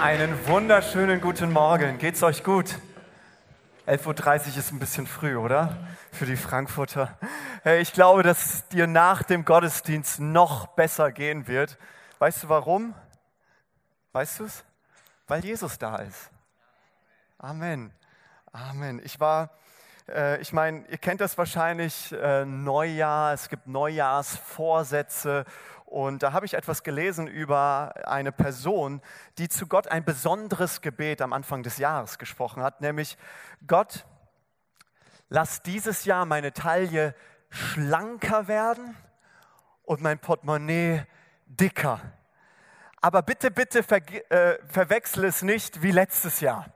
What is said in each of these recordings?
Einen wunderschönen guten Morgen. Geht's euch gut? 11.30 Uhr ist ein bisschen früh, oder? Für die Frankfurter. Hey, ich glaube, dass dir nach dem Gottesdienst noch besser gehen wird. Weißt du warum? Weißt du es? Weil Jesus da ist. Amen. Amen. Ich war, äh, ich meine, ihr kennt das wahrscheinlich, äh, Neujahr, es gibt Neujahrsvorsätze und da habe ich etwas gelesen über eine Person, die zu Gott ein besonderes Gebet am Anfang des Jahres gesprochen hat, nämlich Gott, lass dieses Jahr meine Taille schlanker werden und mein Portemonnaie dicker. Aber bitte, bitte ver äh, verwechsel es nicht wie letztes Jahr.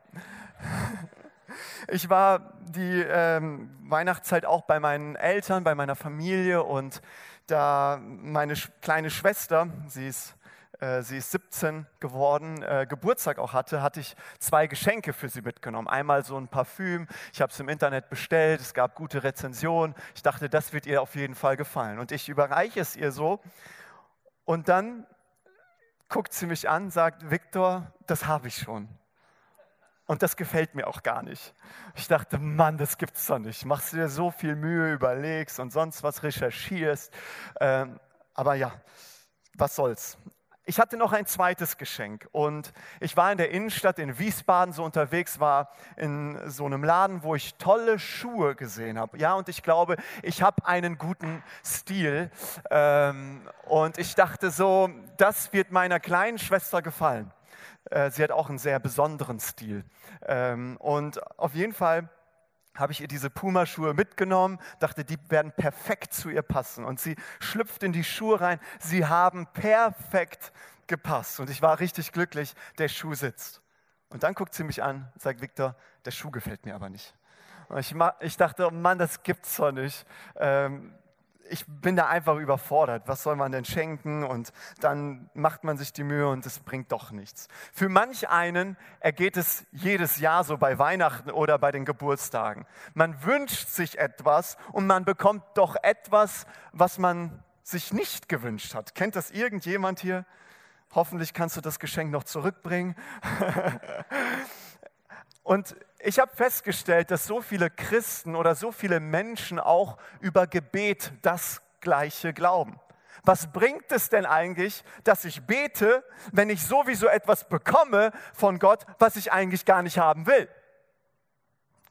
Ich war die ähm, Weihnachtszeit auch bei meinen Eltern, bei meiner Familie und da meine kleine Schwester, sie ist, äh, sie ist 17 geworden, äh, Geburtstag auch hatte, hatte ich zwei Geschenke für sie mitgenommen. Einmal so ein Parfüm, ich habe es im Internet bestellt, es gab gute Rezensionen. Ich dachte, das wird ihr auf jeden Fall gefallen. Und ich überreiche es ihr so. Und dann guckt sie mich an, sagt, Viktor, das habe ich schon. Und das gefällt mir auch gar nicht. Ich dachte, Mann, das gibt's doch nicht. Machst du dir so viel Mühe, überlegst und sonst was recherchierst. Ähm, aber ja, was soll's. Ich hatte noch ein zweites Geschenk und ich war in der Innenstadt in Wiesbaden so unterwegs, war in so einem Laden, wo ich tolle Schuhe gesehen habe. Ja, und ich glaube, ich habe einen guten Stil ähm, und ich dachte so, das wird meiner kleinen Schwester gefallen. Äh, sie hat auch einen sehr besonderen Stil. Ähm, und auf jeden Fall habe ich ihr diese Pumaschuhe mitgenommen, dachte, die werden perfekt zu ihr passen. Und sie schlüpft in die Schuhe rein. Sie haben perfekt gepasst. Und ich war richtig glücklich, der Schuh sitzt. Und dann guckt sie mich an sagt, Victor, der Schuh gefällt mir aber nicht. Und ich, ich dachte, oh Mann, das gibt's doch nicht. Ähm, ich bin da einfach überfordert. Was soll man denn schenken? Und dann macht man sich die Mühe und es bringt doch nichts. Für manch einen ergeht es jedes Jahr so bei Weihnachten oder bei den Geburtstagen. Man wünscht sich etwas und man bekommt doch etwas, was man sich nicht gewünscht hat. Kennt das irgendjemand hier? Hoffentlich kannst du das Geschenk noch zurückbringen. und ich habe festgestellt, dass so viele Christen oder so viele Menschen auch über Gebet das Gleiche glauben. Was bringt es denn eigentlich, dass ich bete, wenn ich sowieso etwas bekomme von Gott, was ich eigentlich gar nicht haben will?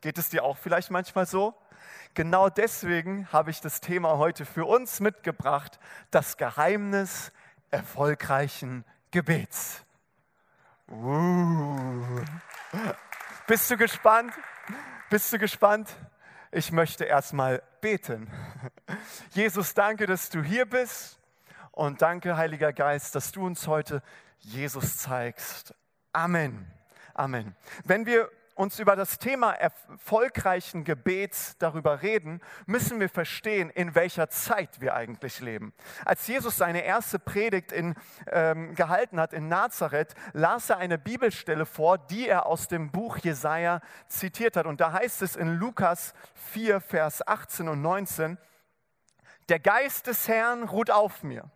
Geht es dir auch vielleicht manchmal so? Genau deswegen habe ich das Thema heute für uns mitgebracht, das Geheimnis erfolgreichen Gebets. Uh. Bist du gespannt? Bist du gespannt? Ich möchte erstmal beten. Jesus, danke, dass du hier bist und danke, Heiliger Geist, dass du uns heute Jesus zeigst. Amen. Amen. Wenn wir uns über das Thema erfolgreichen Gebets darüber reden, müssen wir verstehen, in welcher Zeit wir eigentlich leben. Als Jesus seine erste Predigt in, ähm, gehalten hat in Nazareth, las er eine Bibelstelle vor, die er aus dem Buch Jesaja zitiert hat. Und da heißt es in Lukas 4, Vers 18 und 19, der Geist des Herrn ruht auf mir.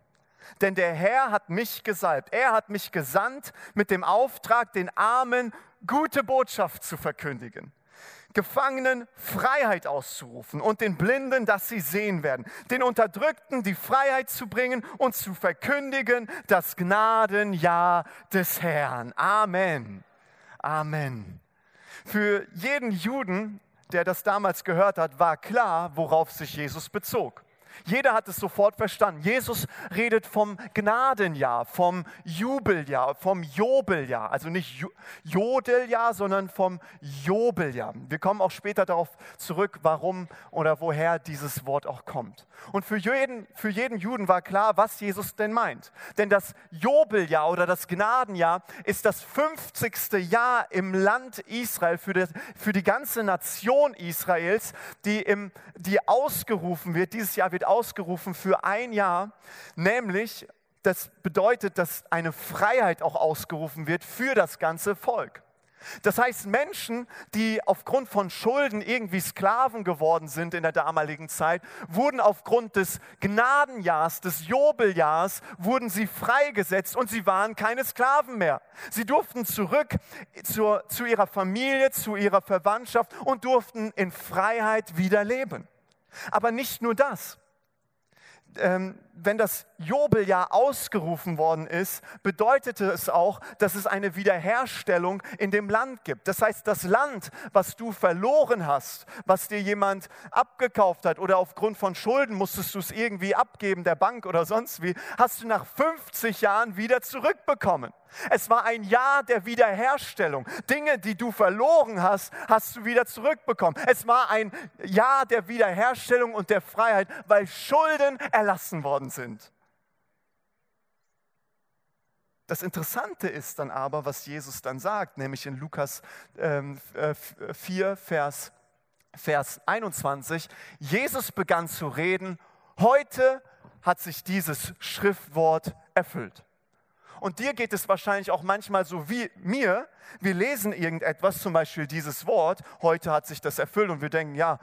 Denn der Herr hat mich gesalbt. Er hat mich gesandt mit dem Auftrag, den Armen gute Botschaft zu verkündigen, Gefangenen Freiheit auszurufen und den Blinden, dass sie sehen werden, den Unterdrückten die Freiheit zu bringen und zu verkündigen das Gnadenjahr des Herrn. Amen. Amen. Für jeden Juden, der das damals gehört hat, war klar, worauf sich Jesus bezog. Jeder hat es sofort verstanden. Jesus redet vom Gnadenjahr, vom Jubeljahr, vom Jobeljahr. Also nicht Jodeljahr, sondern vom Jobeljahr. Wir kommen auch später darauf zurück, warum oder woher dieses Wort auch kommt. Und für jeden, für jeden Juden war klar, was Jesus denn meint. Denn das Jobeljahr oder das Gnadenjahr ist das 50. Jahr im Land Israel, für die, für die ganze Nation Israels, die, im, die ausgerufen wird. Dieses Jahr wird ausgerufen für ein Jahr, nämlich das bedeutet, dass eine Freiheit auch ausgerufen wird für das ganze Volk. Das heißt, Menschen, die aufgrund von Schulden irgendwie Sklaven geworden sind in der damaligen Zeit, wurden aufgrund des Gnadenjahrs, des Jobeljahrs, wurden sie freigesetzt und sie waren keine Sklaven mehr. Sie durften zurück zur, zu ihrer Familie, zu ihrer Verwandtschaft und durften in Freiheit wieder leben. Aber nicht nur das ähm, wenn das Jobeljahr ausgerufen worden ist, bedeutete es auch, dass es eine Wiederherstellung in dem Land gibt. Das heißt, das Land, was du verloren hast, was dir jemand abgekauft hat oder aufgrund von Schulden musstest du es irgendwie abgeben, der Bank oder sonst wie, hast du nach 50 Jahren wieder zurückbekommen. Es war ein Jahr der Wiederherstellung. Dinge, die du verloren hast, hast du wieder zurückbekommen. Es war ein Jahr der Wiederherstellung und der Freiheit, weil Schulden erlassen worden sind. Das Interessante ist dann aber, was Jesus dann sagt, nämlich in Lukas ähm, 4, äh, Vers, Vers 21. Jesus begann zu reden, heute hat sich dieses Schriftwort erfüllt. Und dir geht es wahrscheinlich auch manchmal so wie mir. Wir lesen irgendetwas, zum Beispiel dieses Wort, heute hat sich das erfüllt und wir denken, ja,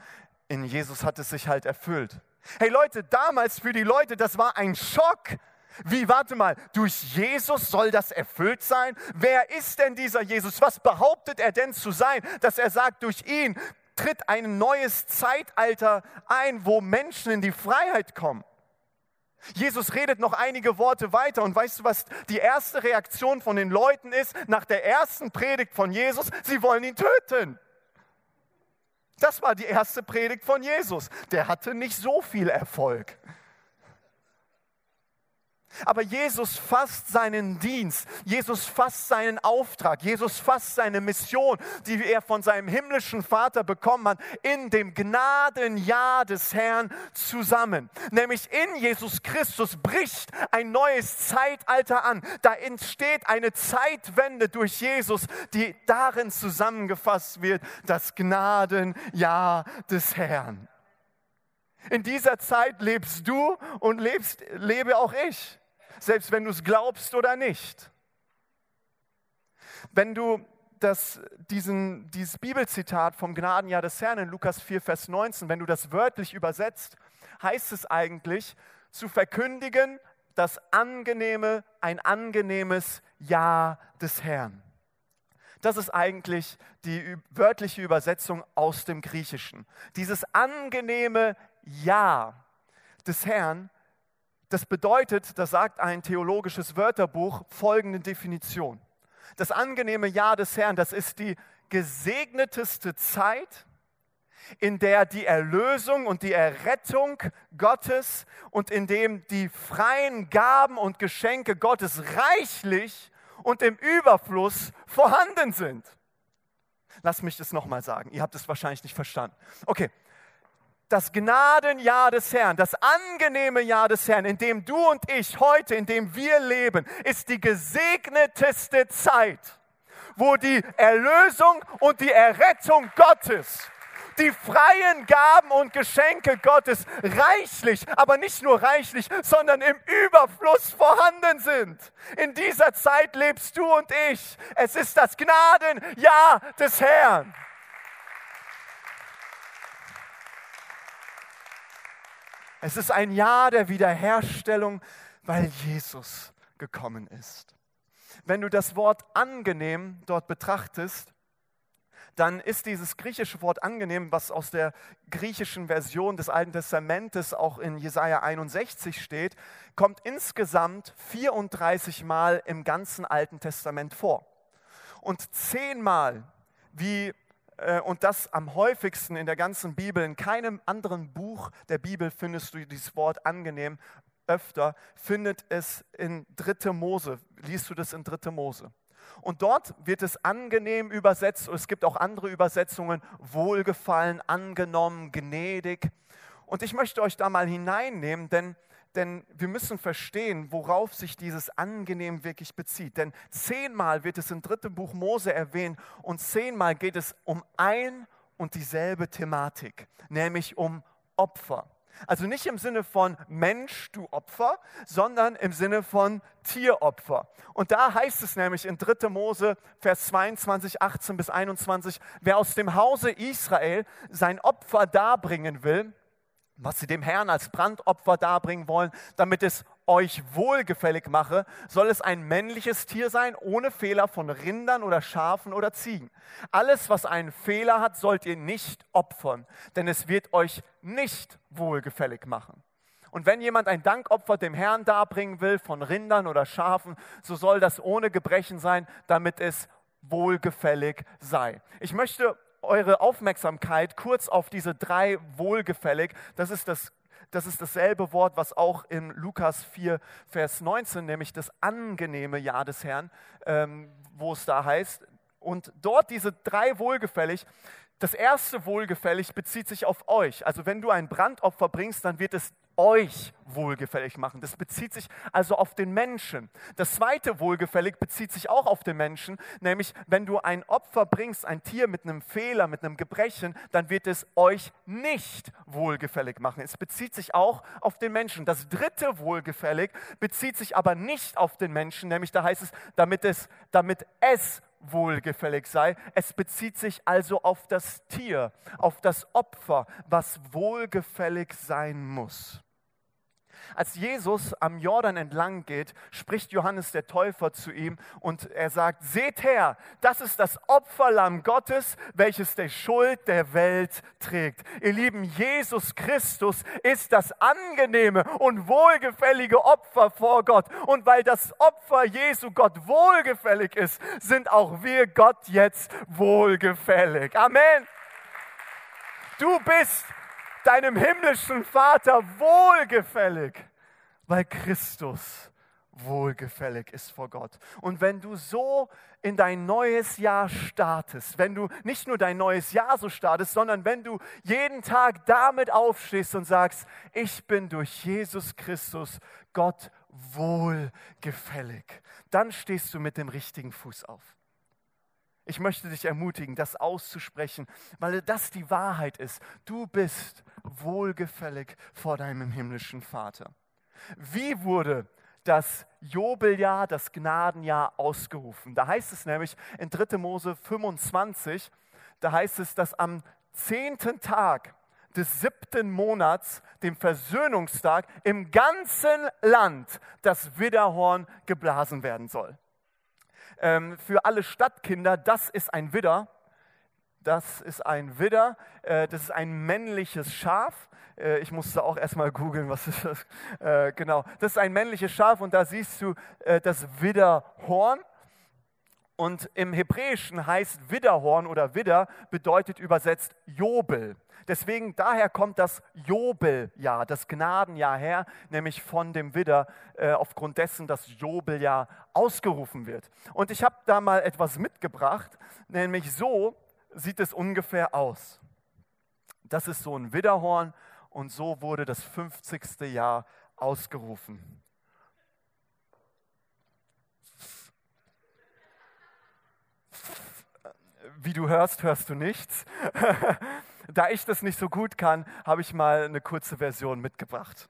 in Jesus hat es sich halt erfüllt. Hey Leute, damals für die Leute, das war ein Schock. Wie, warte mal, durch Jesus soll das erfüllt sein? Wer ist denn dieser Jesus? Was behauptet er denn zu sein, dass er sagt, durch ihn tritt ein neues Zeitalter ein, wo Menschen in die Freiheit kommen? Jesus redet noch einige Worte weiter und weißt du, was die erste Reaktion von den Leuten ist nach der ersten Predigt von Jesus? Sie wollen ihn töten. Das war die erste Predigt von Jesus. Der hatte nicht so viel Erfolg. Aber Jesus fasst seinen Dienst, Jesus fasst seinen Auftrag, Jesus fasst seine Mission, die er von seinem himmlischen Vater bekommen hat, in dem Gnadenjahr des Herrn zusammen. Nämlich in Jesus Christus bricht ein neues Zeitalter an. Da entsteht eine Zeitwende durch Jesus, die darin zusammengefasst wird, das Gnadenjahr des Herrn. In dieser Zeit lebst du und lebst, lebe auch ich selbst wenn du es glaubst oder nicht. Wenn du das, diesen, dieses Bibelzitat vom Gnadenjahr des Herrn in Lukas 4, Vers 19, wenn du das wörtlich übersetzt, heißt es eigentlich, zu verkündigen, das angenehme, ein angenehmes Jahr des Herrn. Das ist eigentlich die wörtliche Übersetzung aus dem Griechischen. Dieses angenehme Ja des Herrn das bedeutet, das sagt ein theologisches Wörterbuch, folgende Definition. Das angenehme Jahr des Herrn, das ist die gesegneteste Zeit, in der die Erlösung und die Errettung Gottes und in dem die freien Gaben und Geschenke Gottes reichlich und im Überfluss vorhanden sind. Lass mich das nochmal sagen. Ihr habt es wahrscheinlich nicht verstanden. Okay, das Gnadenjahr des Herrn, das angenehme Jahr des Herrn, in dem du und ich heute, in dem wir leben, ist die gesegneteste Zeit, wo die Erlösung und die Errettung Gottes, die freien Gaben und Geschenke Gottes reichlich, aber nicht nur reichlich, sondern im Überfluss vorhanden sind. In dieser Zeit lebst du und ich. Es ist das Gnadenjahr des Herrn. Es ist ein Jahr der Wiederherstellung, weil Jesus gekommen ist. Wenn du das Wort angenehm dort betrachtest, dann ist dieses griechische Wort angenehm, was aus der griechischen Version des Alten Testamentes auch in Jesaja 61 steht, kommt insgesamt 34 Mal im ganzen Alten Testament vor. Und zehnmal, wie und das am häufigsten in der ganzen Bibel. In keinem anderen Buch der Bibel findest du dieses Wort angenehm öfter, findet es in 3. Mose. Liest du das in 3. Mose? Und dort wird es angenehm übersetzt. Es gibt auch andere Übersetzungen, wohlgefallen, angenommen, gnädig. Und ich möchte euch da mal hineinnehmen, denn denn wir müssen verstehen, worauf sich dieses angenehm wirklich bezieht. Denn zehnmal wird es im dritten Buch Mose erwähnt und zehnmal geht es um ein und dieselbe Thematik, nämlich um Opfer. Also nicht im Sinne von Mensch, du Opfer, sondern im Sinne von Tieropfer. Und da heißt es nämlich in 3. Mose, Vers 22, 18 bis 21, wer aus dem Hause Israel sein Opfer darbringen will, was sie dem Herrn als Brandopfer darbringen wollen, damit es euch wohlgefällig mache, soll es ein männliches Tier sein, ohne Fehler von Rindern oder Schafen oder Ziegen. Alles, was einen Fehler hat, sollt ihr nicht opfern, denn es wird euch nicht wohlgefällig machen. Und wenn jemand ein Dankopfer dem Herrn darbringen will, von Rindern oder Schafen, so soll das ohne Gebrechen sein, damit es wohlgefällig sei. Ich möchte eure Aufmerksamkeit kurz auf diese drei wohlgefällig, das ist das das ist dasselbe Wort, was auch in Lukas 4, Vers 19, nämlich das angenehme Jahr des Herrn, ähm, wo es da heißt. Und dort diese drei wohlgefällig, das erste wohlgefällig bezieht sich auf euch. Also wenn du ein Brandopfer bringst, dann wird es euch wohlgefällig machen. Das bezieht sich also auf den Menschen. Das zweite wohlgefällig bezieht sich auch auf den Menschen, nämlich wenn du ein Opfer bringst, ein Tier mit einem Fehler, mit einem Gebrechen, dann wird es euch nicht wohlgefällig machen. Es bezieht sich auch auf den Menschen. Das dritte wohlgefällig bezieht sich aber nicht auf den Menschen, nämlich da heißt es, damit es, damit es wohlgefällig sei. Es bezieht sich also auf das Tier, auf das Opfer, was wohlgefällig sein muss. Als Jesus am Jordan entlang geht, spricht Johannes der Täufer zu ihm und er sagt, seht her, das ist das Opferlamm Gottes, welches die Schuld der Welt trägt. Ihr Lieben, Jesus Christus ist das angenehme und wohlgefällige Opfer vor Gott. Und weil das Opfer Jesu Gott wohlgefällig ist, sind auch wir Gott jetzt wohlgefällig. Amen. Du bist deinem himmlischen Vater wohlgefällig, weil Christus wohlgefällig ist vor Gott. Und wenn du so in dein neues Jahr startest, wenn du nicht nur dein neues Jahr so startest, sondern wenn du jeden Tag damit aufstehst und sagst, ich bin durch Jesus Christus Gott wohlgefällig, dann stehst du mit dem richtigen Fuß auf. Ich möchte dich ermutigen, das auszusprechen, weil das die Wahrheit ist. Du bist wohlgefällig vor deinem himmlischen Vater. Wie wurde das Jobeljahr, das Gnadenjahr ausgerufen? Da heißt es nämlich in 3. Mose 25, da heißt es, dass am zehnten Tag des siebten Monats, dem Versöhnungstag, im ganzen Land das Widderhorn geblasen werden soll ähm, für alle Stadtkinder, das ist ein Widder. Das ist ein Widder, äh, das ist ein männliches Schaf. Äh, ich musste auch erstmal googeln, was ist das? Äh, genau, das ist ein männliches Schaf und da siehst du äh, das Widderhorn. Und im Hebräischen heißt Widderhorn oder Widder bedeutet übersetzt Jobel. Deswegen daher kommt das Jobeljahr, das Gnadenjahr her, nämlich von dem Widder, äh, aufgrund dessen das Jobeljahr ausgerufen wird. Und ich habe da mal etwas mitgebracht, nämlich so sieht es ungefähr aus. Das ist so ein Widderhorn und so wurde das 50. Jahr ausgerufen. Wie du hörst, hörst du nichts. Da ich das nicht so gut kann, habe ich mal eine kurze Version mitgebracht.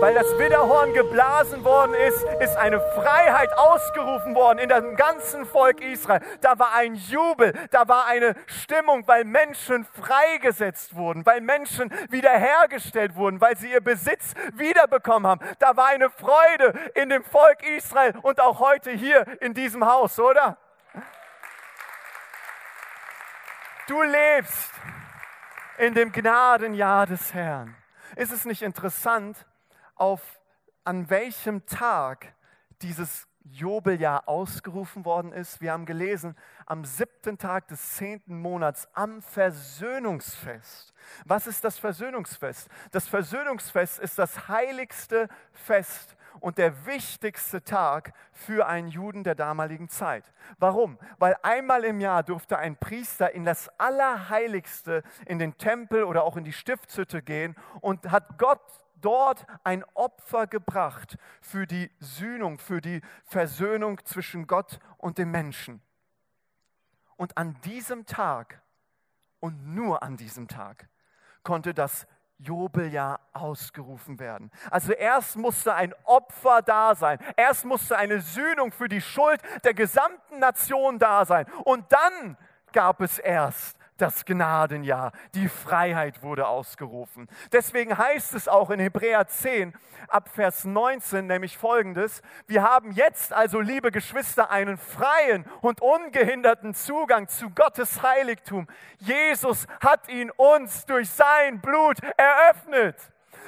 Weil das Widderhorn geblasen worden ist, ist eine Freiheit ausgerufen worden in dem ganzen Volk Israel. Da war ein Jubel, da war eine Stimmung, weil Menschen freigesetzt wurden, weil Menschen wiederhergestellt wurden, weil sie ihr Besitz wiederbekommen haben. Da war eine Freude in dem Volk Israel und auch heute hier in diesem Haus, oder? Du lebst in dem Gnadenjahr des Herrn. Ist es nicht interessant, auf an welchem Tag dieses Jobeljahr ausgerufen worden ist. Wir haben gelesen, am siebten Tag des zehnten Monats am Versöhnungsfest. Was ist das Versöhnungsfest? Das Versöhnungsfest ist das heiligste Fest und der wichtigste Tag für einen Juden der damaligen Zeit. Warum? Weil einmal im Jahr durfte ein Priester in das Allerheiligste, in den Tempel oder auch in die Stiftshütte gehen und hat Gott dort ein Opfer gebracht für die Sühnung, für die Versöhnung zwischen Gott und dem Menschen. Und an diesem Tag und nur an diesem Tag konnte das Jubeljahr ausgerufen werden. Also erst musste ein Opfer da sein. Erst musste eine Sühnung für die Schuld der gesamten Nation da sein. Und dann gab es erst das Gnadenjahr. Die Freiheit wurde ausgerufen. Deswegen heißt es auch in Hebräer 10 ab Vers 19 nämlich folgendes. Wir haben jetzt also, liebe Geschwister, einen freien und ungehinderten Zugang zu Gottes Heiligtum. Jesus hat ihn uns durch sein Blut eröffnet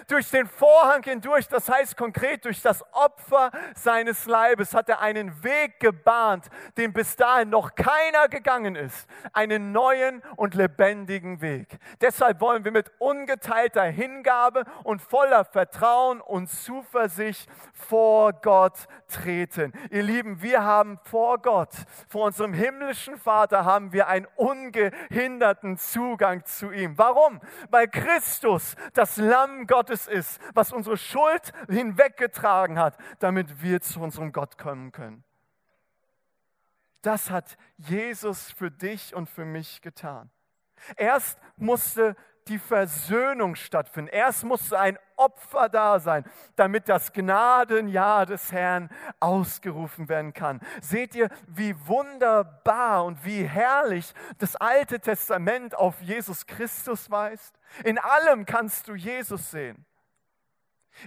durch den Vorhang hindurch, das heißt konkret durch das Opfer seines Leibes, hat er einen Weg gebahnt, den bis dahin noch keiner gegangen ist. Einen neuen und lebendigen Weg. Deshalb wollen wir mit ungeteilter Hingabe und voller Vertrauen und Zuversicht vor Gott treten. Ihr Lieben, wir haben vor Gott, vor unserem himmlischen Vater, haben wir einen ungehinderten Zugang zu ihm. Warum? Weil Christus, das Lamm Gottes, Gottes ist, was unsere Schuld hinweggetragen hat, damit wir zu unserem Gott kommen können. Das hat Jesus für dich und für mich getan. Erst musste die Versöhnung stattfinden. Erst musste ein Opfer da sein, damit das Gnadenjahr des Herrn ausgerufen werden kann. Seht ihr, wie wunderbar und wie herrlich das Alte Testament auf Jesus Christus weist? In allem kannst du Jesus sehen.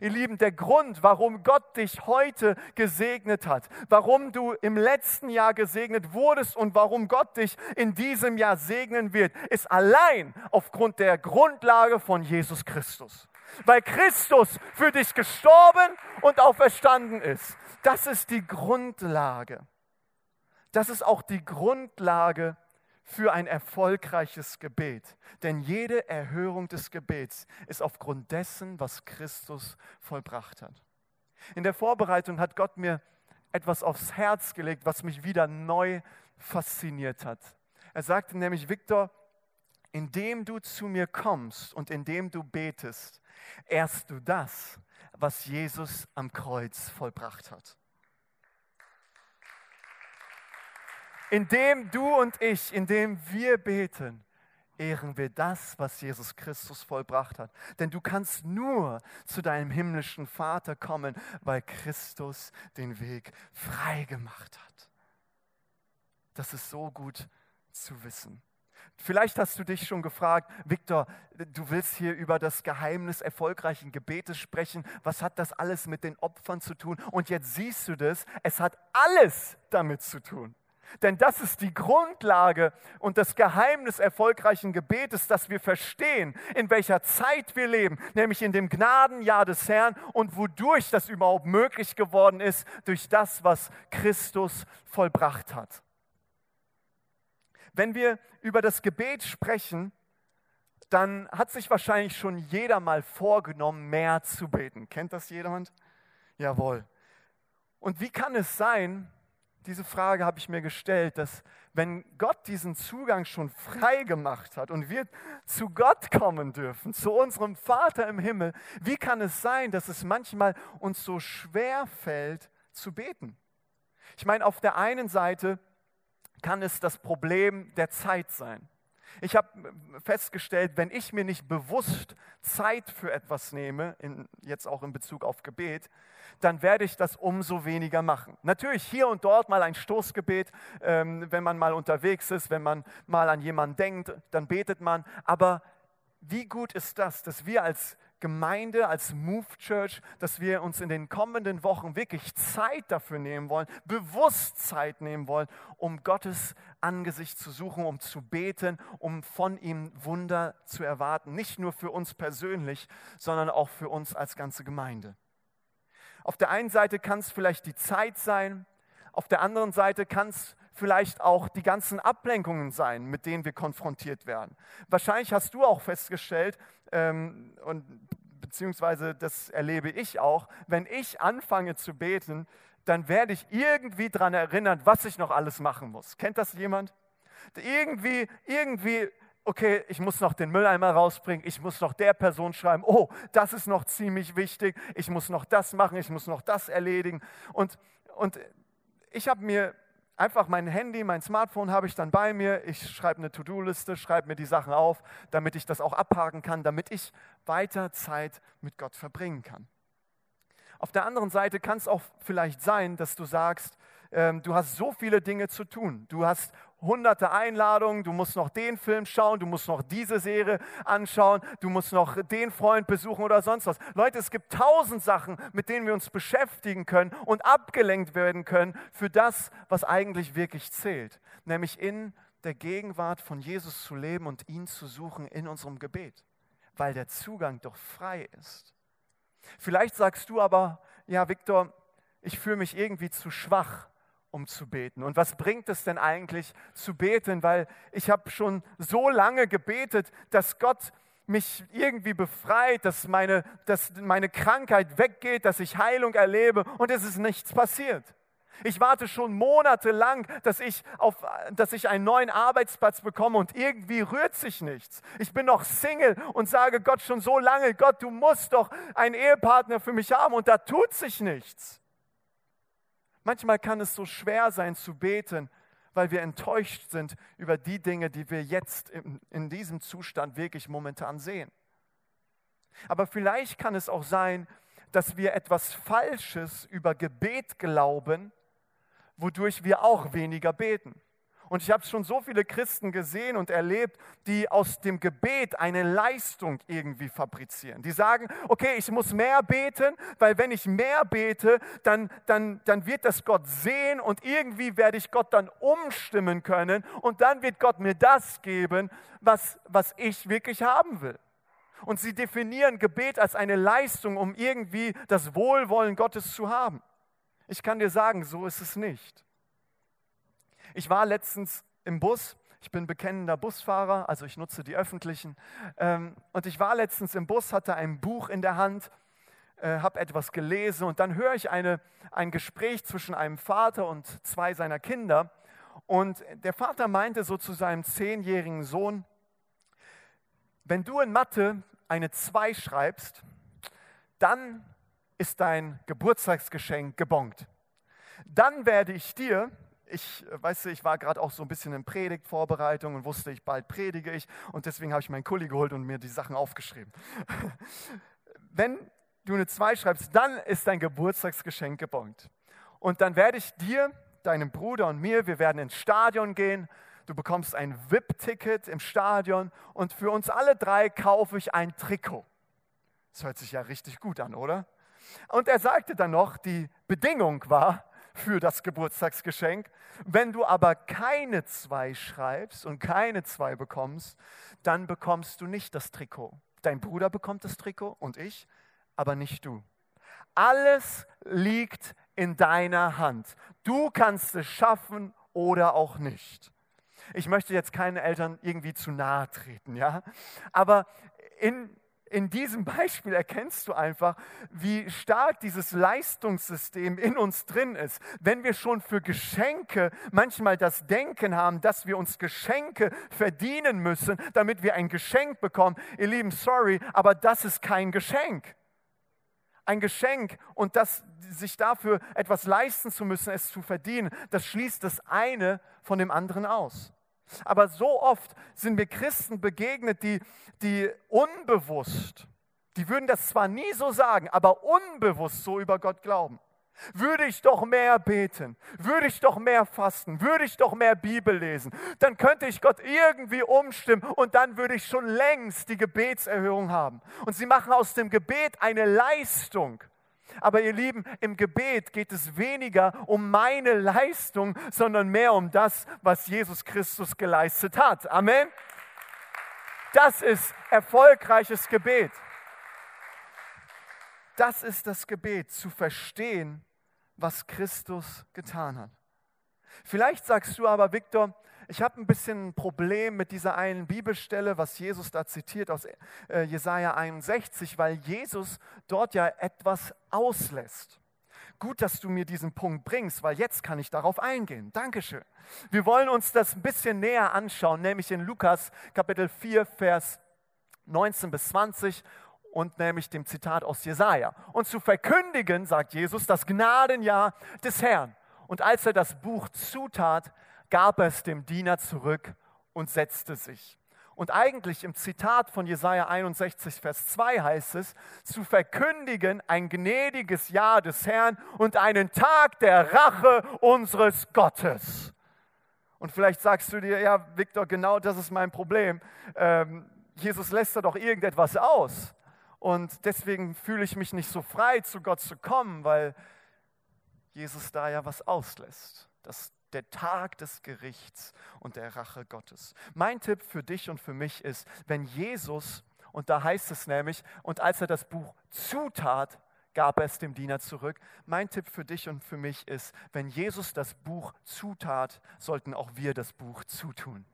Ihr Lieben, der Grund, warum Gott dich heute gesegnet hat, warum du im letzten Jahr gesegnet wurdest und warum Gott dich in diesem Jahr segnen wird, ist allein aufgrund der Grundlage von Jesus Christus. Weil Christus für dich gestorben und auferstanden ist. Das ist die Grundlage. Das ist auch die Grundlage für ein erfolgreiches Gebet. Denn jede Erhörung des Gebets ist aufgrund dessen, was Christus vollbracht hat. In der Vorbereitung hat Gott mir etwas aufs Herz gelegt, was mich wieder neu fasziniert hat. Er sagte nämlich, Viktor, indem du zu mir kommst und indem du betest, ehrst du das, was Jesus am Kreuz vollbracht hat. Indem du und ich, indem wir beten, ehren wir das, was Jesus Christus vollbracht hat. Denn du kannst nur zu deinem himmlischen Vater kommen, weil Christus den Weg frei gemacht hat. Das ist so gut zu wissen. Vielleicht hast du dich schon gefragt, Viktor, du willst hier über das Geheimnis erfolgreichen Gebetes sprechen. Was hat das alles mit den Opfern zu tun? Und jetzt siehst du das, es hat alles damit zu tun. Denn das ist die Grundlage und das Geheimnis erfolgreichen Gebetes, dass wir verstehen, in welcher Zeit wir leben, nämlich in dem Gnadenjahr des Herrn und wodurch das überhaupt möglich geworden ist, durch das, was Christus vollbracht hat. Wenn wir über das Gebet sprechen, dann hat sich wahrscheinlich schon jeder mal vorgenommen, mehr zu beten. Kennt das jemand? Jawohl. Und wie kann es sein, diese Frage habe ich mir gestellt, dass wenn Gott diesen Zugang schon frei gemacht hat und wir zu Gott kommen dürfen, zu unserem Vater im Himmel, wie kann es sein, dass es manchmal uns so schwer fällt zu beten? Ich meine, auf der einen Seite kann es das Problem der Zeit sein. Ich habe festgestellt, wenn ich mir nicht bewusst Zeit für etwas nehme, in, jetzt auch in Bezug auf Gebet, dann werde ich das umso weniger machen. Natürlich hier und dort mal ein Stoßgebet, ähm, wenn man mal unterwegs ist, wenn man mal an jemanden denkt, dann betet man. Aber wie gut ist das, dass wir als Gemeinde, als Move Church, dass wir uns in den kommenden Wochen wirklich Zeit dafür nehmen wollen, bewusst Zeit nehmen wollen, um Gottes Angesicht zu suchen, um zu beten, um von ihm Wunder zu erwarten. Nicht nur für uns persönlich, sondern auch für uns als ganze Gemeinde. Auf der einen Seite kann es vielleicht die Zeit sein, auf der anderen Seite kann es vielleicht auch die ganzen Ablenkungen sein, mit denen wir konfrontiert werden. Wahrscheinlich hast du auch festgestellt, ähm, und beziehungsweise das erlebe ich auch, wenn ich anfange zu beten, dann werde ich irgendwie daran erinnert, was ich noch alles machen muss. Kennt das jemand? Irgendwie, irgendwie okay, ich muss noch den Mülleimer rausbringen, ich muss noch der Person schreiben, oh, das ist noch ziemlich wichtig, ich muss noch das machen, ich muss noch das erledigen. Und, und ich habe mir einfach mein Handy, mein Smartphone habe ich dann bei mir, ich schreibe eine To-Do-Liste, schreibe mir die Sachen auf, damit ich das auch abhaken kann, damit ich weiter Zeit mit Gott verbringen kann. Auf der anderen Seite kann es auch vielleicht sein, dass du sagst, ähm, du hast so viele Dinge zu tun. Du hast hunderte Einladungen, du musst noch den Film schauen, du musst noch diese Serie anschauen, du musst noch den Freund besuchen oder sonst was. Leute, es gibt tausend Sachen, mit denen wir uns beschäftigen können und abgelenkt werden können für das, was eigentlich wirklich zählt, nämlich in der Gegenwart von Jesus zu leben und ihn zu suchen in unserem Gebet, weil der Zugang doch frei ist. Vielleicht sagst du aber, ja, Viktor, ich fühle mich irgendwie zu schwach um zu beten. Und was bringt es denn eigentlich zu beten? Weil ich habe schon so lange gebetet, dass Gott mich irgendwie befreit, dass meine, dass meine Krankheit weggeht, dass ich Heilung erlebe und es ist nichts passiert. Ich warte schon monatelang, dass ich, auf, dass ich einen neuen Arbeitsplatz bekomme und irgendwie rührt sich nichts. Ich bin noch Single und sage Gott schon so lange, Gott, du musst doch einen Ehepartner für mich haben und da tut sich nichts. Manchmal kann es so schwer sein zu beten, weil wir enttäuscht sind über die Dinge, die wir jetzt in, diesem Zustand wirklich momentan sehen. Aber vielleicht kann es auch sein, dass wir etwas Falsches über Gebet glauben, wodurch wir auch weniger beten. Und ich habe schon so viele Christen gesehen und erlebt, die aus dem Gebet eine Leistung irgendwie fabrizieren. Die sagen, okay, ich muss mehr beten, weil wenn ich mehr bete, dann, dann, dann wird das Gott sehen und irgendwie werde ich Gott dann umstimmen können und dann wird Gott mir das geben, was, was ich wirklich haben will. Und sie definieren Gebet als eine Leistung, um irgendwie das Wohlwollen Gottes zu haben. Ich kann dir sagen, so ist es nicht. Ich war letztens im Bus. Ich bin bekennender Busfahrer, also ich nutze die öffentlichen. Ähm, und ich war letztens im Bus, hatte ein Buch in der Hand, äh, habe etwas gelesen und dann höre ich eine, ein Gespräch zwischen einem Vater und zwei seiner Kinder. Und der Vater meinte so zu seinem zehnjährigen Sohn, wenn du in Mathe eine 2 schreibst, dann ist dein Geburtstagsgeschenk gebongt. Dann werde ich dir ich, äh, weißt du, ich war gerade auch so ein bisschen in Predigtvorbereitung und wusste, ich bald predige ich und deswegen habe ich meinen Kuli geholt und mir die Sachen aufgeschrieben. Wenn du eine 2 schreibst, dann ist dein Geburtstagsgeschenk gebongt. Und dann werde ich dir, deinem Bruder und mir, wir werden ins Stadion gehen. Du bekommst ein VIP-Ticket im Stadion und für uns alle drei kaufe ich ein Trikot. Das hört sich ja richtig gut an, oder? Und er sagte dann noch, die Bedingung war, für das Geburtstagsgeschenk. Wenn du aber keine zwei schreibst und keine zwei bekommst, dann bekommst du nicht das Trikot. Dein Bruder bekommt das Trikot und ich, aber nicht du. Alles liegt in deiner Hand. Du kannst es schaffen oder auch nicht. Ich möchte jetzt keinen Eltern irgendwie zu nahe treten, ja? Aber in in diesem Beispiel erkennst du einfach, wie stark dieses Leistungssystem in uns drin ist. Wenn wir schon für Geschenke manchmal das Denken haben, dass wir uns Geschenke verdienen müssen, damit wir ein Geschenk bekommen, ihr Lieben, sorry, aber das ist kein Geschenk. Ein Geschenk und das, sich dafür etwas leisten zu müssen, es zu verdienen, das schließt das eine von dem anderen aus. Aber so oft sind mir Christen begegnet, die, die unbewusst, die würden das zwar nie so sagen, aber unbewusst so über Gott glauben. Würde ich doch mehr beten, würde ich doch mehr fasten, würde ich doch mehr Bibel lesen, dann könnte ich Gott irgendwie umstimmen und dann würde ich schon längst die Gebetserhörung haben. Und sie machen aus dem Gebet eine Leistung. Aber ihr Lieben, im Gebet geht es weniger um meine Leistung, sondern mehr um das, was Jesus Christus geleistet hat. Amen. Das ist erfolgreiches Gebet. Das ist das Gebet, zu verstehen, was Christus getan hat. Vielleicht sagst du aber, Viktor, ich habe ein bisschen ein Problem mit dieser einen Bibelstelle, was Jesus da zitiert aus äh, Jesaja 61, weil Jesus dort ja etwas auslässt. gut, dass du mir diesen Punkt bringst, weil jetzt kann ich darauf eingehen. Dankeschön. Wir wollen uns das ein bisschen näher anschauen, nämlich in Lukas Kapitel 4, Vers 19 bis 20 und nämlich dem Zitat aus Jesaja. Und zu verkündigen, sagt Jesus, das Gnadenjahr des Herrn. Und als er das Buch zutat, gab er es dem Diener zurück und setzte sich. Und eigentlich im Zitat von Jesaja 61, Vers 2 heißt es, zu verkündigen ein gnädiges Jahr des Herrn und einen Tag der Rache unseres Gottes. Und vielleicht sagst du dir, ja, Viktor, genau das ist mein Problem. Ähm, Jesus lässt da doch irgendetwas aus. Und deswegen fühle ich mich nicht so frei, zu Gott zu kommen, weil Jesus da ja was auslässt. Das der Tag des Gerichts und der Rache Gottes. Mein Tipp für dich und für mich ist, wenn Jesus, und da heißt es nämlich, und als er das Buch zutat, gab er es dem Diener zurück. Mein Tipp für dich und für mich ist, wenn Jesus das Buch zutat, sollten auch wir das Buch zutun.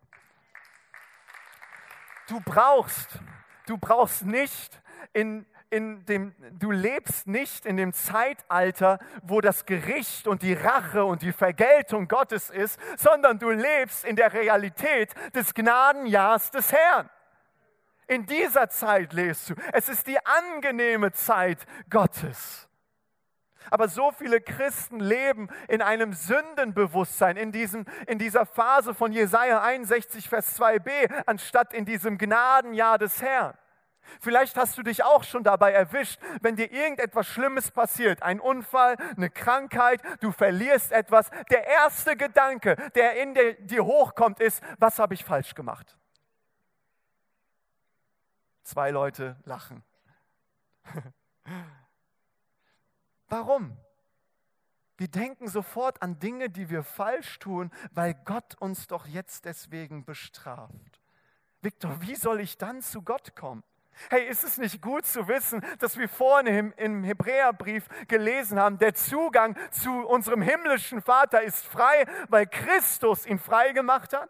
Du brauchst, du brauchst nicht in in dem, du lebst nicht in dem Zeitalter, wo das Gericht und die Rache und die Vergeltung Gottes ist, sondern du lebst in der Realität des Gnadenjahrs des Herrn. In dieser Zeit lebst du. Es ist die angenehme Zeit Gottes. Aber so viele Christen leben in einem Sündenbewusstsein, in, diesem, in dieser Phase von Jesaja 61, Vers 2b, anstatt in diesem Gnadenjahr des Herrn. Vielleicht hast du dich auch schon dabei erwischt, wenn dir irgendetwas Schlimmes passiert, ein Unfall, eine Krankheit, du verlierst etwas. Der erste Gedanke, der in dir hochkommt, ist, was habe ich falsch gemacht? Zwei Leute lachen. Warum? Wir denken sofort an Dinge, die wir falsch tun, weil Gott uns doch jetzt deswegen bestraft. Viktor, wie soll ich dann zu Gott kommen? Hey, ist es nicht gut zu wissen, dass wir vorne im Hebräerbrief gelesen haben, der Zugang zu unserem himmlischen Vater ist frei, weil Christus ihn frei gemacht hat?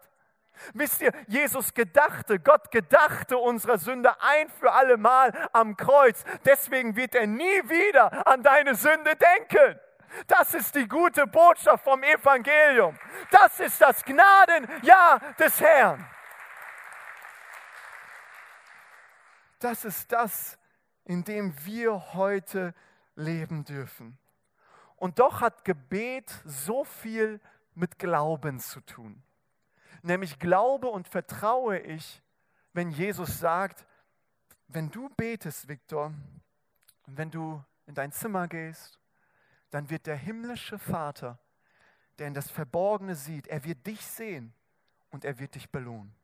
Wisst ihr, Jesus gedachte, Gott gedachte unserer Sünde ein für alle Mal am Kreuz. Deswegen wird er nie wieder an deine Sünde denken. Das ist die gute Botschaft vom Evangelium. Das ist das Gnadenjahr des Herrn. Das ist das, in dem wir heute leben dürfen. Und doch hat Gebet so viel mit Glauben zu tun. Nämlich glaube und vertraue ich, wenn Jesus sagt, wenn du betest, Viktor, wenn du in dein Zimmer gehst, dann wird der himmlische Vater, der in das Verborgene sieht, er wird dich sehen und er wird dich belohnen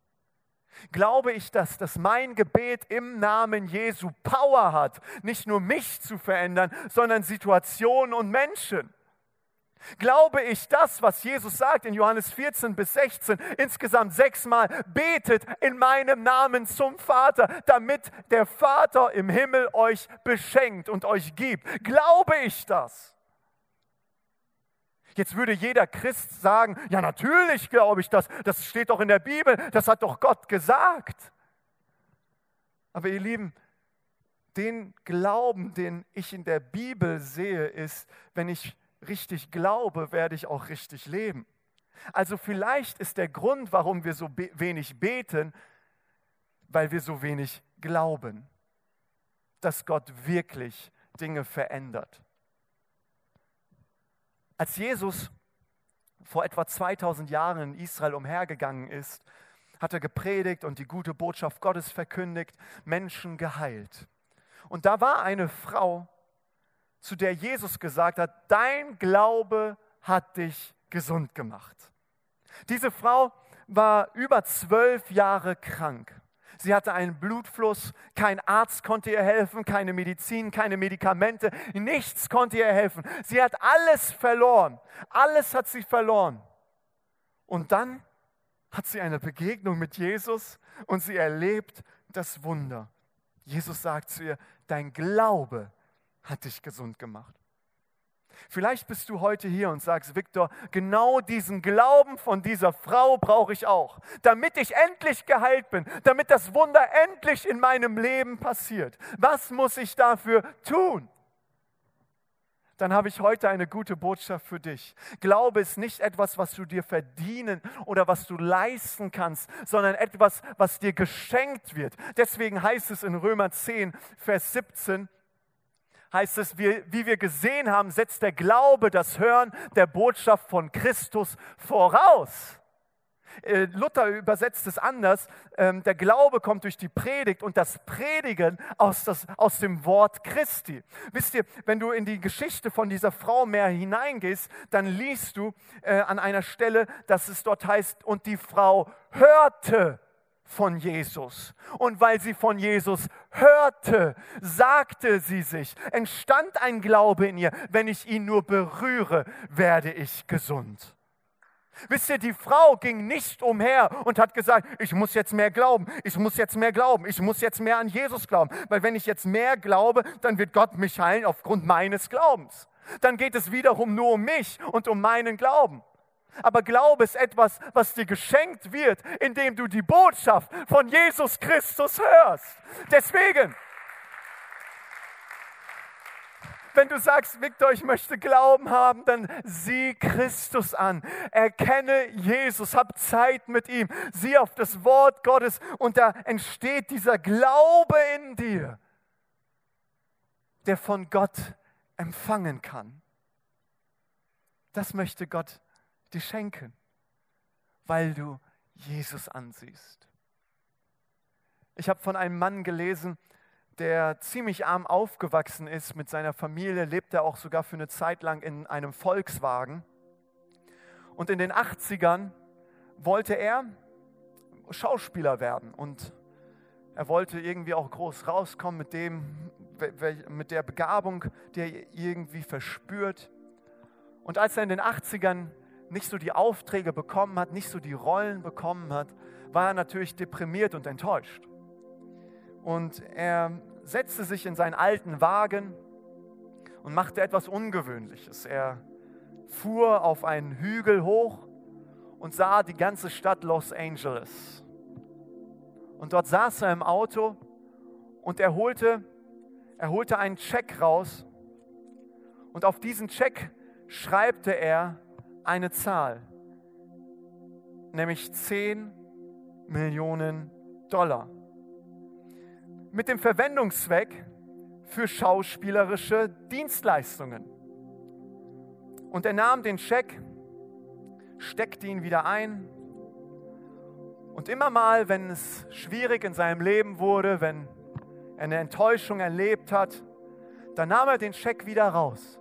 glaube ich das, dass mein Gebet im Namen Jesu Power hat, nicht nur mich zu verändern, sondern Situationen und Menschen. Glaube ich das, was Jesus sagt in Johannes 14 bis 16, insgesamt sechsmal, betet in meinem Namen zum Vater, damit der Vater im Himmel euch beschenkt und euch gibt. Glaube ich das? Jetzt würde jeder Christ sagen, ja natürlich glaube ich das, das steht doch in der Bibel, das hat doch Gott gesagt. Aber ihr Lieben, den Glauben, den ich in der Bibel sehe, ist, wenn ich richtig glaube, werde ich auch richtig leben. Also vielleicht ist der Grund, warum wir so wenig beten, weil wir so wenig glauben, dass Gott wirklich Dinge verändert. Als Jesus vor etwa 2000 Jahren in Israel umhergegangen ist, hat er gepredigt und die gute Botschaft Gottes verkündigt, Menschen geheilt. Und da war eine Frau, zu der Jesus gesagt hat, dein Glaube hat dich gesund gemacht. Diese Frau war über zwölf Jahre krank. Sie hatte einen Blutfluss, kein Arzt konnte ihr helfen, keine Medizin, keine Medikamente, nichts konnte ihr helfen. Sie hat alles verloren, alles hat sie verloren. Und dann hat sie eine Begegnung mit Jesus und sie erlebt das Wunder. Jesus sagt zu ihr, dein Glaube hat dich gesund gemacht. Vielleicht bist du heute hier und sagst, Viktor, genau diesen Glauben von dieser Frau brauche ich auch, damit ich endlich geheilt bin, damit das Wunder endlich in meinem Leben passiert. Was muss ich dafür tun? dann habe ich heute eine gute Botschaft für dich. Glaube ist nicht etwas, was du dir verdienen oder was du leisten kannst, sondern etwas, was dir geschenkt wird. Deswegen heißt es in Römer 10, Vers 17, heißt es, wie, wie wir gesehen haben, setzt der Glaube das Hören der Botschaft von Christus voraus. Äh, Luther übersetzt es anders. Ähm, der Glaube kommt durch die Predigt und das Predigen aus, das, aus dem Wort Christi. Wisst ihr, wenn du in die Geschichte von dieser Frau mehr hineingehst, dann liest du äh, an einer Stelle, dass es dort heißt, und die Frau hörte von Jesus. Und weil sie von Jesus hörte, sagte sie sich, entstand ein Glaube in ihr, wenn ich ihn nur berühre, werde ich gesund. Wisst ihr, die Frau ging nicht umher und hat gesagt, ich muss jetzt mehr glauben, ich muss jetzt mehr glauben, ich muss jetzt mehr an Jesus glauben, weil wenn ich jetzt mehr glaube, dann wird Gott mich heilen aufgrund meines Glaubens. Dann geht es wiederum nur um mich und um meinen Glauben. Aber Glaube ist etwas, was dir geschenkt wird, indem du die Botschaft von Jesus Christus hörst. Deswegen, Wenn du sagst, Victor, ich möchte Glauben haben, dann sieh Christus an. Erkenne Jesus, hab Zeit mit ihm. Sieh auf das Wort Gottes und da entsteht dieser Glaube in dir, der von Gott empfangen kann. Das möchte Gott dir schenken, weil du Jesus ansiehst. Ich habe von einem Mann gelesen, der ziemlich arm aufgewachsen ist mit seiner Familie, lebt er auch sogar für eine Zeit lang in einem Volkswagen. Und in den 80ern wollte er Schauspieler werden und er wollte irgendwie auch groß rauskommen mit dem, mit der Begabung, die er irgendwie verspürt. Und als er in den 80ern nicht so die Aufträge bekommen hat, nicht so die Rollen bekommen hat, war er natürlich deprimiert und enttäuscht. Und er setzte sich in seinen alten Wagen und machte etwas Ungewöhnliches. Er fuhr auf einen Hügel hoch und sah die ganze Stadt Los Angeles. Und dort saß er im Auto und er holte, er holte einen Check raus. Und auf diesen Check schreibte er eine Zahl, nämlich 10 Millionen Dollar mit dem Verwendungszweck für schauspielerische Dienstleistungen. Und er nahm den Scheck, steckte ihn wieder ein. Und immer mal, wenn es schwierig in seinem Leben wurde, wenn er eine Enttäuschung erlebt hat, dann nahm er den Scheck wieder raus.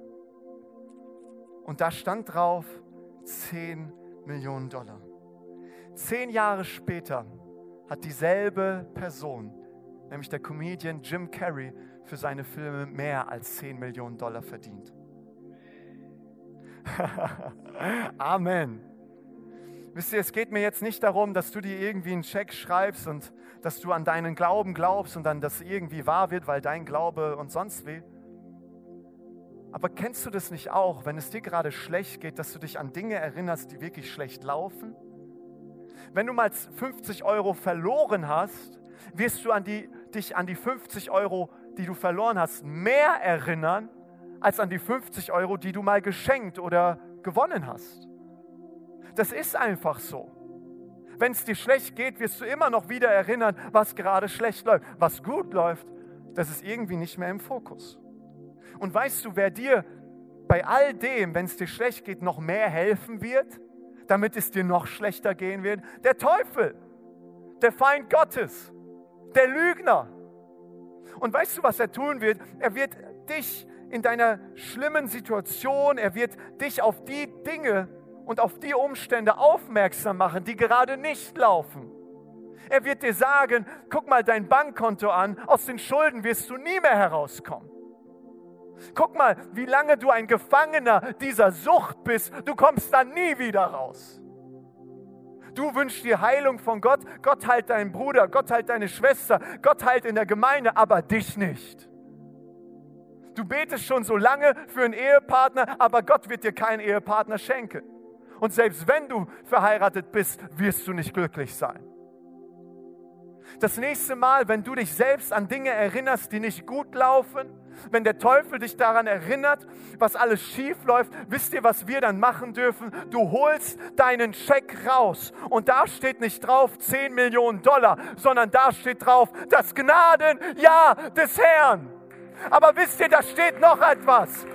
Und da stand drauf 10 Millionen Dollar. Zehn Jahre später hat dieselbe Person nämlich der Comedian Jim Carrey, für seine Filme mehr als 10 Millionen Dollar verdient. Amen. Wisst ihr, es geht mir jetzt nicht darum, dass du dir irgendwie einen Scheck schreibst und dass du an deinen Glauben glaubst und dann das irgendwie wahr wird, weil dein Glaube und sonst wie. Aber kennst du das nicht auch, wenn es dir gerade schlecht geht, dass du dich an Dinge erinnerst, die wirklich schlecht laufen? Wenn du mal 50 Euro verloren hast, wirst du an die, dich an die 50 Euro, die du verloren hast, mehr erinnern, als an die 50 Euro, die du mal geschenkt oder gewonnen hast. Das ist einfach so. Wenn es dir schlecht geht, wirst du immer noch wieder erinnern, was gerade schlecht läuft. Was gut läuft, das ist irgendwie nicht mehr im Fokus. Und weißt du, wer dir bei all dem, wenn es dir schlecht geht, noch mehr helfen wird, damit es dir noch schlechter gehen wird? Der Teufel, der Feind Gottes der Lügner. Und weißt du, was er tun wird? Er wird dich in deiner schlimmen Situation, er wird dich auf die Dinge und auf die Umstände aufmerksam machen, die gerade nicht laufen. Er wird dir sagen, guck mal dein Bankkonto an, aus den Schulden wirst du nie mehr herauskommen. Guck mal, wie lange du ein Gefangener dieser Sucht bist, du kommst da nie wieder raus. Du wünschst dir Heilung von Gott. Gott heilt deinen Bruder, Gott heilt deine Schwester, Gott heilt in der Gemeinde, aber dich nicht. Du betest schon so lange für einen Ehepartner, aber Gott wird dir keinen Ehepartner schenken. Und selbst wenn du verheiratet bist, wirst du nicht glücklich sein. Das nächste Mal, wenn du dich selbst an Dinge erinnerst, die nicht gut laufen, wenn der Teufel dich daran erinnert, was alles schief läuft, wisst ihr, was wir dann machen dürfen? Du holst deinen Scheck raus und da steht nicht drauf 10 Millionen Dollar, sondern da steht drauf das Gnadenjahr des Herrn. Aber wisst ihr, da steht noch etwas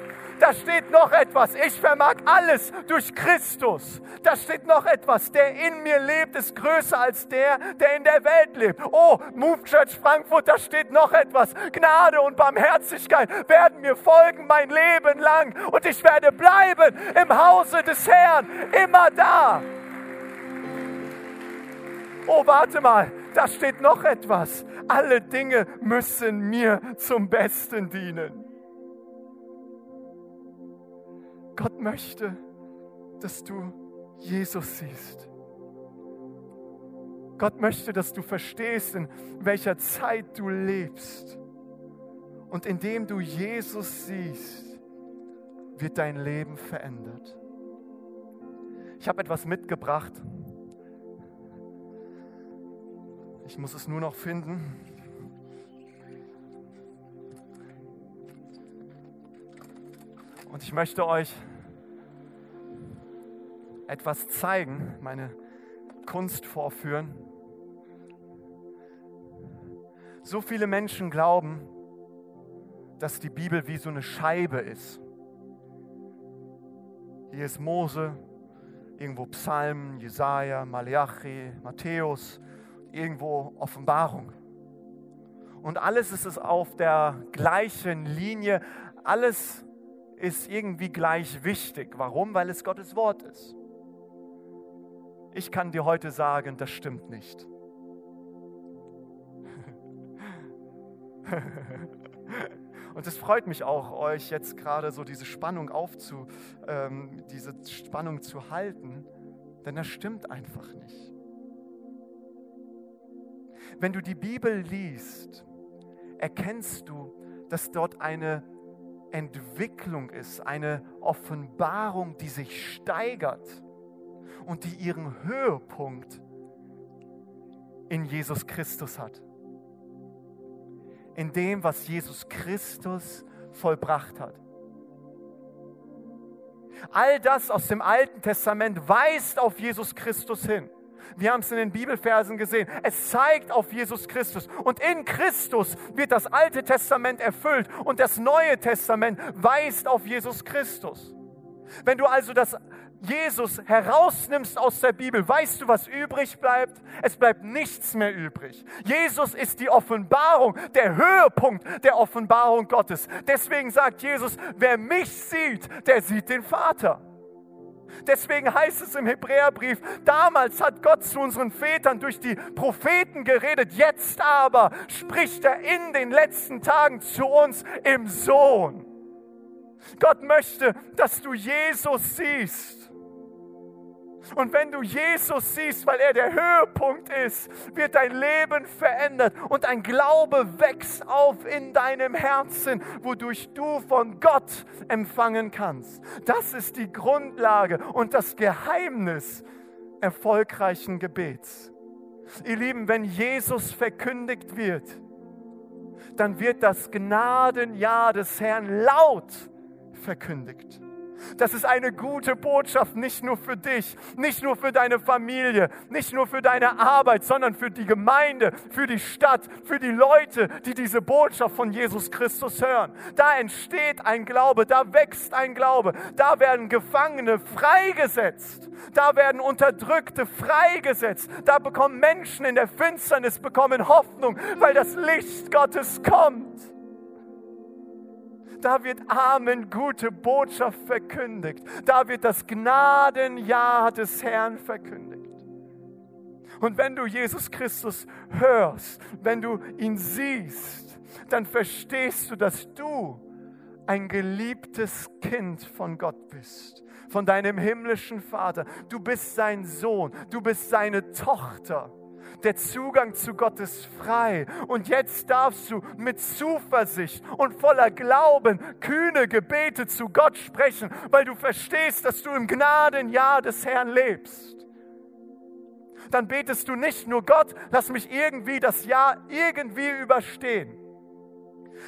da steht noch etwas. Ich vermag alles durch Christus. Da steht noch etwas. Der in mir lebt, ist größer als der, der in der Welt lebt. Oh, Move Church Frankfurt, da steht noch etwas. Gnade und Barmherzigkeit werden mir folgen mein Leben lang. Und ich werde bleiben im Hause des Herrn. Immer da. Oh, warte mal, da steht noch etwas. Alle Dinge müssen mir zum Besten dienen. Gott möchte, dass du Jesus siehst. Gott möchte, dass du verstehst, in welcher Zeit du lebst. Und indem du Jesus siehst, wird dein Leben verändert. Ich habe etwas mitgebracht. Ich muss es nur noch finden. Und ich möchte euch etwas zeigen, meine Kunst vorführen. So viele Menschen glauben, dass die Bibel wie so eine Scheibe ist. Hier ist Mose, irgendwo Psalmen, Jesaja, Malachi, Matthäus, irgendwo Offenbarung. Und alles ist es auf der gleichen Linie, alles ist irgendwie gleich wichtig. Warum? Weil es Gottes Wort ist. Ich kann dir heute sagen, das stimmt nicht. Und es freut mich auch, euch jetzt gerade so diese Spannung aufzu, ähm, diese Spannung zu halten, denn das stimmt einfach nicht. Wenn du die Bibel liest, erkennst du, dass dort eine Entwicklung ist, eine Offenbarung, die sich steigert und die ihren Höhepunkt in Jesus Christus hat. In dem, was Jesus Christus vollbracht hat. All das aus dem Alten Testament weist auf Jesus Christus hin. Wir haben es in den Bibelversen gesehen. Es zeigt auf Jesus Christus. Und in Christus wird das Alte Testament erfüllt und das Neue Testament weist auf Jesus Christus. Wenn du also das Jesus herausnimmst aus der Bibel, weißt du, was übrig bleibt? Es bleibt nichts mehr übrig. Jesus ist die Offenbarung, der Höhepunkt der Offenbarung Gottes. Deswegen sagt Jesus, wer mich sieht, der sieht den Vater. Deswegen heißt es im Hebräerbrief, damals hat Gott zu unseren Vätern durch die Propheten geredet, jetzt aber spricht er in den letzten Tagen zu uns im Sohn. Gott möchte, dass du Jesus siehst. Und wenn du Jesus siehst, weil er der Höhepunkt ist, wird dein Leben verändert und ein Glaube wächst auf in deinem Herzen, wodurch du von Gott empfangen kannst. Das ist die Grundlage und das Geheimnis erfolgreichen Gebets. Ihr Lieben, wenn Jesus verkündigt wird, dann wird das Gnadenjahr des Herrn laut verkündigt. Das ist eine gute Botschaft, nicht nur für dich, nicht nur für deine Familie, nicht nur für deine Arbeit, sondern für die Gemeinde, für die Stadt, für die Leute, die diese Botschaft von Jesus Christus hören. Da entsteht ein Glaube, da wächst ein Glaube, da werden Gefangene freigesetzt, da werden Unterdrückte freigesetzt, da bekommen Menschen in der Finsternis bekommen Hoffnung, weil das Licht Gottes kommt. Da wird Amen, gute Botschaft verkündigt. Da wird das Gnadenjahr des Herrn verkündigt. Und wenn du Jesus Christus hörst, wenn du ihn siehst, dann verstehst du, dass du ein geliebtes Kind von Gott bist, von deinem himmlischen Vater. Du bist sein Sohn, du bist seine Tochter. Der Zugang zu Gott ist frei. Und jetzt darfst du mit Zuversicht und voller Glauben kühne Gebete zu Gott sprechen, weil du verstehst, dass du im Gnadenjahr des Herrn lebst. dann betest du nicht nur Gott, lass mich irgendwie das Jahr irgendwie überstehen,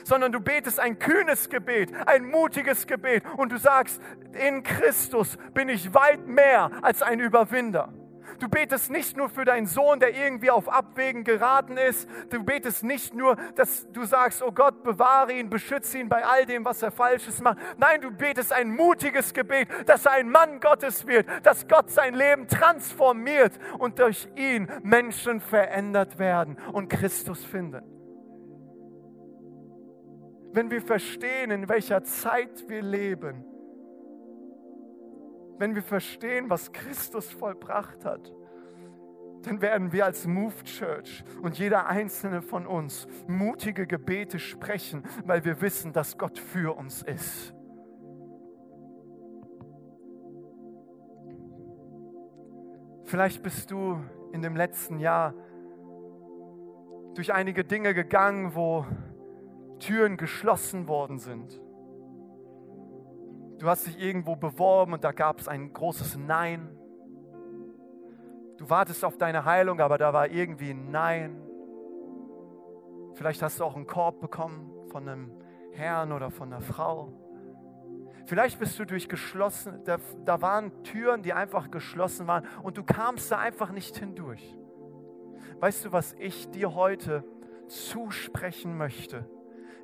sondern du betest ein kühnes Gebet, ein mutiges Gebet und du sagst, in Christus bin ich weit mehr als ein Überwinder. Du betest nicht nur für deinen Sohn, der irgendwie auf Abwägen geraten ist. Du betest nicht nur, dass du sagst, oh Gott, bewahre ihn, beschütze ihn bei all dem, was er Falsches macht. Nein, du betest ein mutiges Gebet, dass er ein Mann Gottes wird, dass Gott sein Leben transformiert und durch ihn Menschen verändert werden und Christus finden. Wenn wir verstehen, in welcher Zeit wir leben, wenn wir verstehen, was Christus vollbracht hat, dann werden wir als Move Church und jeder einzelne von uns mutige Gebete sprechen, weil wir wissen, dass Gott für uns ist. Vielleicht bist du in dem letzten Jahr durch einige Dinge gegangen, wo Türen geschlossen worden sind. Du hast dich irgendwo beworben und da gab es ein großes Nein. Du wartest auf deine Heilung, aber da war irgendwie ein Nein. Vielleicht hast du auch einen Korb bekommen von einem Herrn oder von einer Frau. Vielleicht bist du durch geschlossen, da, da waren Türen, die einfach geschlossen waren und du kamst da einfach nicht hindurch. Weißt du, was ich dir heute zusprechen möchte,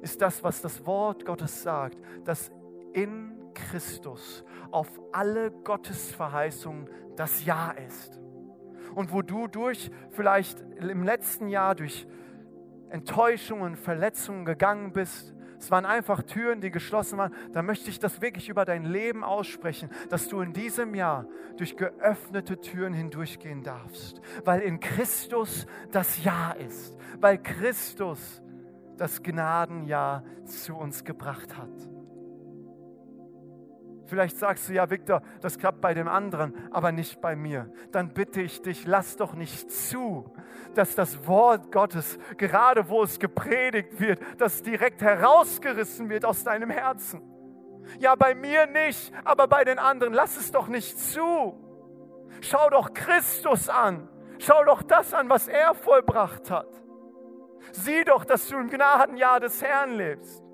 ist das, was das Wort Gottes sagt, dass in Christus auf alle Gottesverheißungen das Ja ist. Und wo du durch vielleicht im letzten Jahr durch Enttäuschungen, Verletzungen gegangen bist, es waren einfach Türen, die geschlossen waren. Da möchte ich das wirklich über dein Leben aussprechen, dass du in diesem Jahr durch geöffnete Türen hindurchgehen darfst, weil in Christus das Ja ist, weil Christus das Gnadenjahr zu uns gebracht hat. Vielleicht sagst du, ja, Victor, das klappt bei dem anderen, aber nicht bei mir. Dann bitte ich dich, lass doch nicht zu, dass das Wort Gottes, gerade wo es gepredigt wird, das direkt herausgerissen wird aus deinem Herzen. Ja, bei mir nicht, aber bei den anderen, lass es doch nicht zu. Schau doch Christus an. Schau doch das an, was er vollbracht hat. Sieh doch, dass du im Gnadenjahr des Herrn lebst.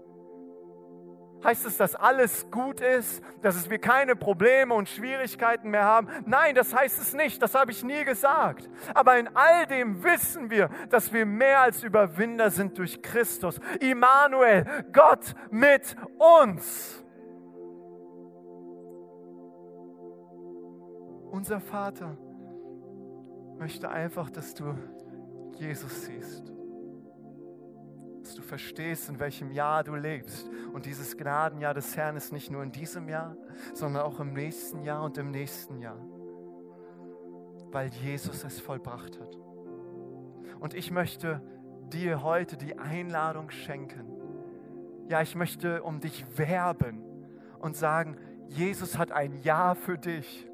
Heißt es, dass alles gut ist, dass wir keine Probleme und Schwierigkeiten mehr haben? Nein, das heißt es nicht, das habe ich nie gesagt. Aber in all dem wissen wir, dass wir mehr als Überwinder sind durch Christus. Immanuel, Gott mit uns. Unser Vater möchte einfach, dass du Jesus siehst dass du verstehst, in welchem Jahr du lebst. Und dieses Gnadenjahr des Herrn ist nicht nur in diesem Jahr, sondern auch im nächsten Jahr und im nächsten Jahr, weil Jesus es vollbracht hat. Und ich möchte dir heute die Einladung schenken. Ja, ich möchte um dich werben und sagen, Jesus hat ein Ja für dich,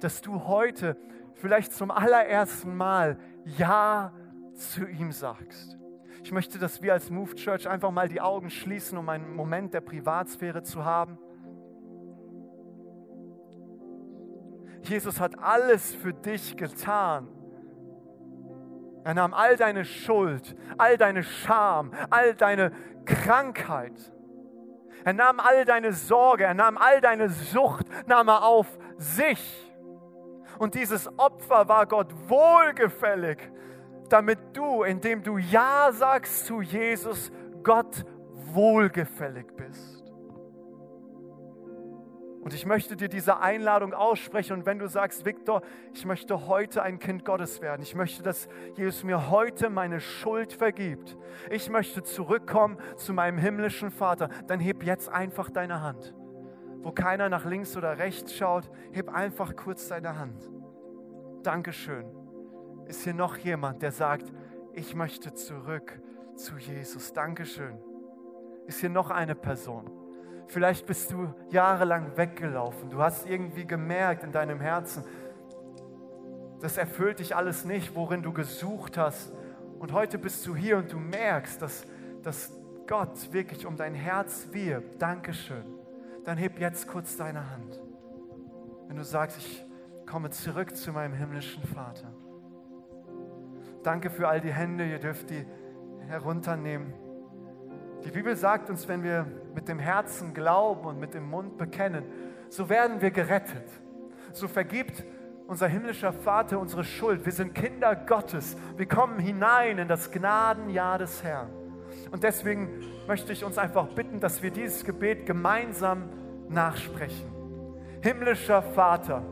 dass du heute vielleicht zum allerersten Mal Ja zu ihm sagst. Ich möchte, dass wir als Move Church einfach mal die Augen schließen, um einen Moment der Privatsphäre zu haben. Jesus hat alles für dich getan. Er nahm all deine Schuld, all deine Scham, all deine Krankheit. Er nahm all deine Sorge, er nahm all deine Sucht, nahm er auf sich. Und dieses Opfer war Gott wohlgefällig damit du, indem du Ja sagst zu Jesus, Gott wohlgefällig bist. Und ich möchte dir diese Einladung aussprechen. Und wenn du sagst, Viktor, ich möchte heute ein Kind Gottes werden. Ich möchte, dass Jesus mir heute meine Schuld vergibt. Ich möchte zurückkommen zu meinem himmlischen Vater. Dann heb jetzt einfach deine Hand. Wo keiner nach links oder rechts schaut, heb einfach kurz deine Hand. Dankeschön. Ist hier noch jemand, der sagt, ich möchte zurück zu Jesus? Dankeschön. Ist hier noch eine Person? Vielleicht bist du jahrelang weggelaufen. Du hast irgendwie gemerkt in deinem Herzen, das erfüllt dich alles nicht, worin du gesucht hast. Und heute bist du hier und du merkst, dass, dass Gott wirklich um dein Herz wirbt. Dankeschön. Dann heb jetzt kurz deine Hand. Wenn du sagst, ich komme zurück zu meinem himmlischen Vater. Danke für all die Hände, ihr dürft die herunternehmen. Die Bibel sagt uns, wenn wir mit dem Herzen glauben und mit dem Mund bekennen, so werden wir gerettet. So vergibt unser himmlischer Vater unsere Schuld. Wir sind Kinder Gottes. Wir kommen hinein in das Gnadenjahr des Herrn. Und deswegen möchte ich uns einfach bitten, dass wir dieses Gebet gemeinsam nachsprechen. Himmlischer Vater,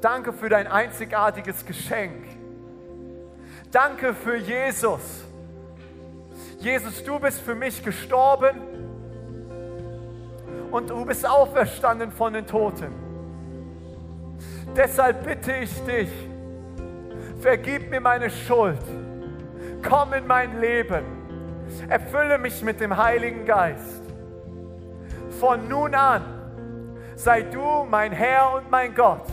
danke für dein einzigartiges Geschenk. Danke für Jesus. Jesus, du bist für mich gestorben und du bist auferstanden von den Toten. Deshalb bitte ich dich, vergib mir meine Schuld, komm in mein Leben, erfülle mich mit dem Heiligen Geist. Von nun an sei du mein Herr und mein Gott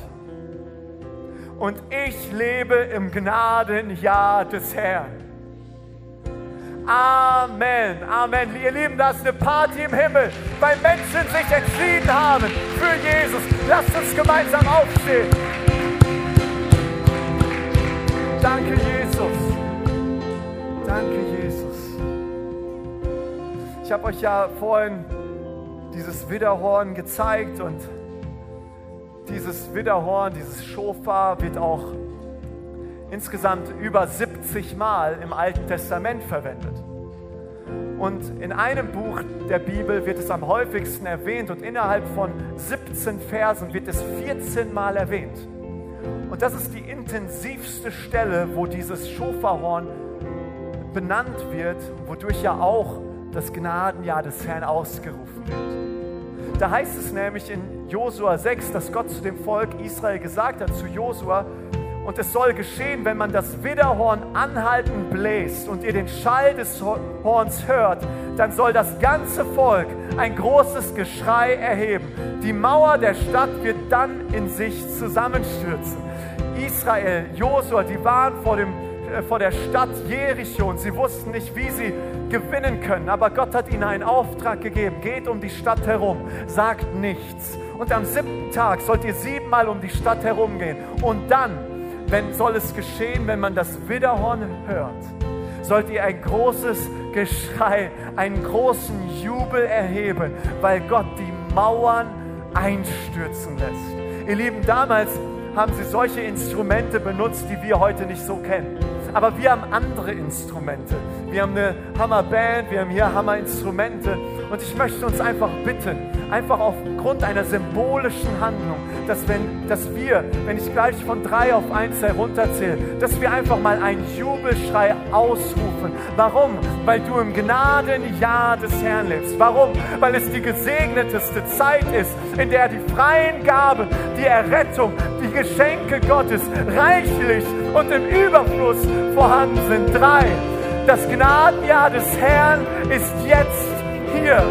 und ich lebe im Gnadenjahr des Herrn. Amen, Amen. Ihr Lieben, das ist eine Party im Himmel, weil Menschen sich entschieden haben für Jesus. Lasst uns gemeinsam aufstehen. Danke, Jesus. Danke, Jesus. Ich habe euch ja vorhin dieses Widderhorn gezeigt und dieses Widderhorn, dieses Schofar wird auch insgesamt über 70 Mal im Alten Testament verwendet. Und in einem Buch der Bibel wird es am häufigsten erwähnt und innerhalb von 17 Versen wird es 14 Mal erwähnt. Und das ist die intensivste Stelle, wo dieses Schofarhorn benannt wird, wodurch ja auch das Gnadenjahr des Herrn ausgerufen wird. Da heißt es nämlich in Josua 6, dass Gott zu dem Volk Israel gesagt hat, zu Josua, und es soll geschehen, wenn man das Widderhorn anhaltend bläst und ihr den Schall des Horns hört, dann soll das ganze Volk ein großes Geschrei erheben. Die Mauer der Stadt wird dann in sich zusammenstürzen. Israel, Josua, die waren vor, dem, vor der Stadt Jericho und sie wussten nicht, wie sie gewinnen können. Aber Gott hat ihnen einen Auftrag gegeben. Geht um die Stadt herum, sagt nichts. Und am siebten Tag sollt ihr siebenmal um die Stadt herumgehen. Und dann wenn soll es geschehen, wenn man das Widderhorn hört, sollt ihr ein großes Geschrei, einen großen Jubel erheben, weil Gott die Mauern einstürzen lässt. Ihr Lieben, damals haben sie solche Instrumente benutzt, die wir heute nicht so kennen. Aber wir haben andere Instrumente. Wir haben eine Hammerband, wir haben hier Hammerinstrumente. Und ich möchte uns einfach bitten, einfach aufgrund einer symbolischen Handlung, dass, wenn, dass wir, wenn ich gleich von drei auf eins herunterzähle, dass wir einfach mal einen Jubelschrei ausrufen. Warum? Weil du im Gnadenjahr des Herrn lebst. Warum? Weil es die gesegneteste Zeit ist, in der die freien Gaben, die Errettung, die Geschenke Gottes reichlich und im Überfluss vorhanden sind. Drei. Das Gnadenjahr des Herrn ist jetzt hier.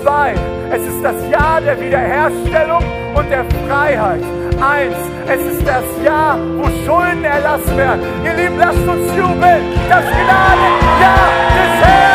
Zwei, es ist das Jahr der Wiederherstellung und der Freiheit. Eins, es ist das Jahr, wo Schulden erlassen werden. Ihr Lieben, lasst uns jubeln. Das Gnadenjahr des Herrn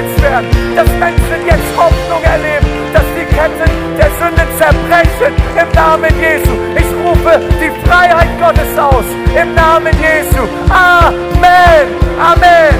freigesetzt werden, dass Menschen jetzt Hoffnung erleben, dass die Ketten der Sünde zerbrechen im Namen Jesu. Ich rufe die Freiheit Gottes aus im Namen Jesu. Amen. Amen.